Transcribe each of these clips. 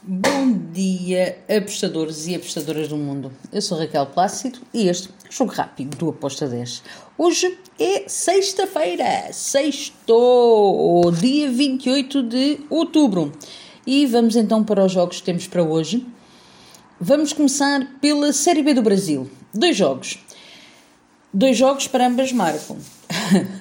Bom dia, apostadores e apostadoras do mundo. Eu sou Raquel Plácido e este é o Jogo Rápido do Aposta 10. Hoje é sexta-feira, sexto, dia 28 de outubro. E vamos então para os jogos que temos para hoje. Vamos começar pela Série B do Brasil. Dois jogos. Dois jogos para ambas marcam.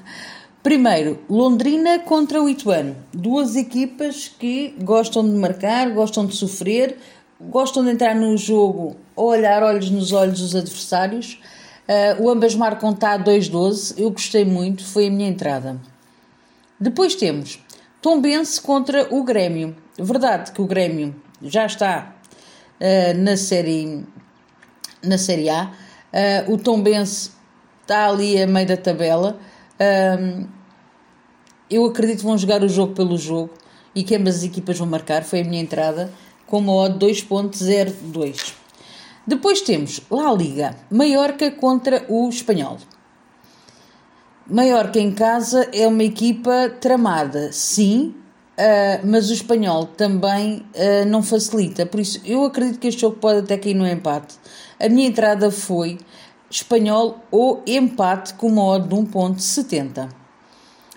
Primeiro, Londrina contra o Ituano. Duas equipas que gostam de marcar, gostam de sofrer, gostam de entrar no jogo ou olhar olhos nos olhos dos adversários. Uh, o ambas marcam a 2-12. Eu gostei muito, foi a minha entrada. Depois temos Tombense contra o Grêmio. Verdade que o Grêmio já está uh, na, série, na Série A. Uh, o Tombense está ali a meio da tabela. Eu acredito que vão jogar o jogo pelo jogo e que ambas as equipas vão marcar. Foi a minha entrada com uma odd 2.02. Depois temos La Liga, Mallorca contra o Espanhol. Mallorca em casa é uma equipa tramada, sim, uh, mas o Espanhol também uh, não facilita. Por isso, eu acredito que este jogo pode até cair no empate. A minha entrada foi Espanhol ou empate com uma odd de 1.70.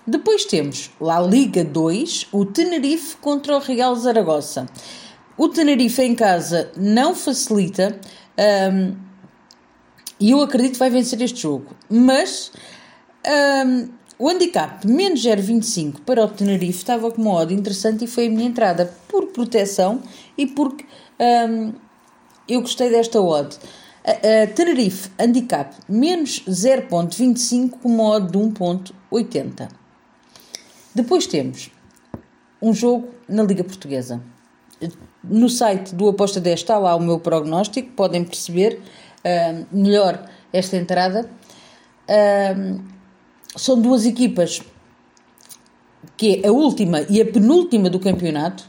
Depois temos La Liga 2, o Tenerife contra o Real Zaragoza. O Tenerife em casa não facilita um, e eu acredito que vai vencer este jogo, mas um, o handicap menos 0,25 para o Tenerife estava com uma odd interessante e foi a minha entrada por proteção e porque um, eu gostei desta odd. Tenerife handicap menos 0,25 com uma odd de 1,80. Depois temos um jogo na Liga Portuguesa. No site do Aposta 10 está lá o meu prognóstico, podem perceber uh, melhor esta entrada. Uh, são duas equipas que é a última e a penúltima do campeonato.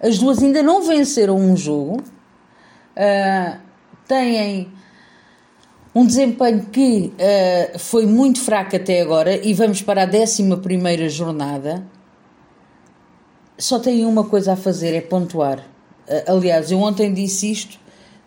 As duas ainda não venceram um jogo. Uh, têm um desempenho que uh, foi muito fraco até agora e vamos para a 11 jornada. Só tem uma coisa a fazer: é pontuar. Uh, aliás, eu ontem disse isto: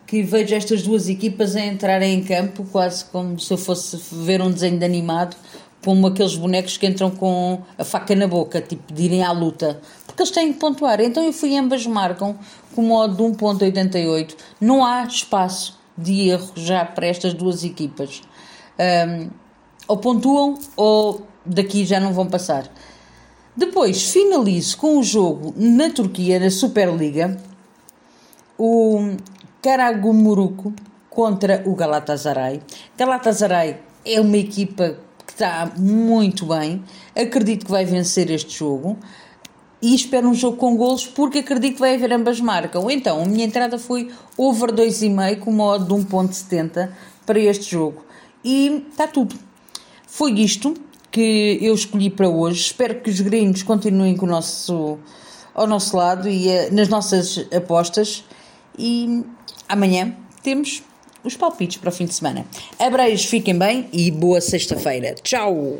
que vejo estas duas equipas a entrarem em campo quase como se eu fosse ver um desenho de animado, como aqueles bonecos que entram com a faca na boca, tipo de irem à luta, porque eles têm que pontuar. Então eu fui ambas marcam com modo de 1.88, não há espaço de erro já para estas duas equipas. Um, ou pontuam ou daqui já não vão passar. Depois finalizo com o jogo na Turquia, na Superliga, o Karagumuruku contra o Galatasaray. Galatasaray é uma equipa que está muito bem, acredito que vai vencer este jogo e espero um jogo com golos porque acredito que vai haver ambas marcam. Então, a minha entrada foi over 2,5 com uma odd de 1.70 para este jogo. E está tudo. Foi isto que eu escolhi para hoje. Espero que os gringos continuem com o nosso, ao nosso lado e uh, nas nossas apostas. E amanhã temos os palpites para o fim de semana. Abreios, fiquem bem e boa sexta-feira. Tchau!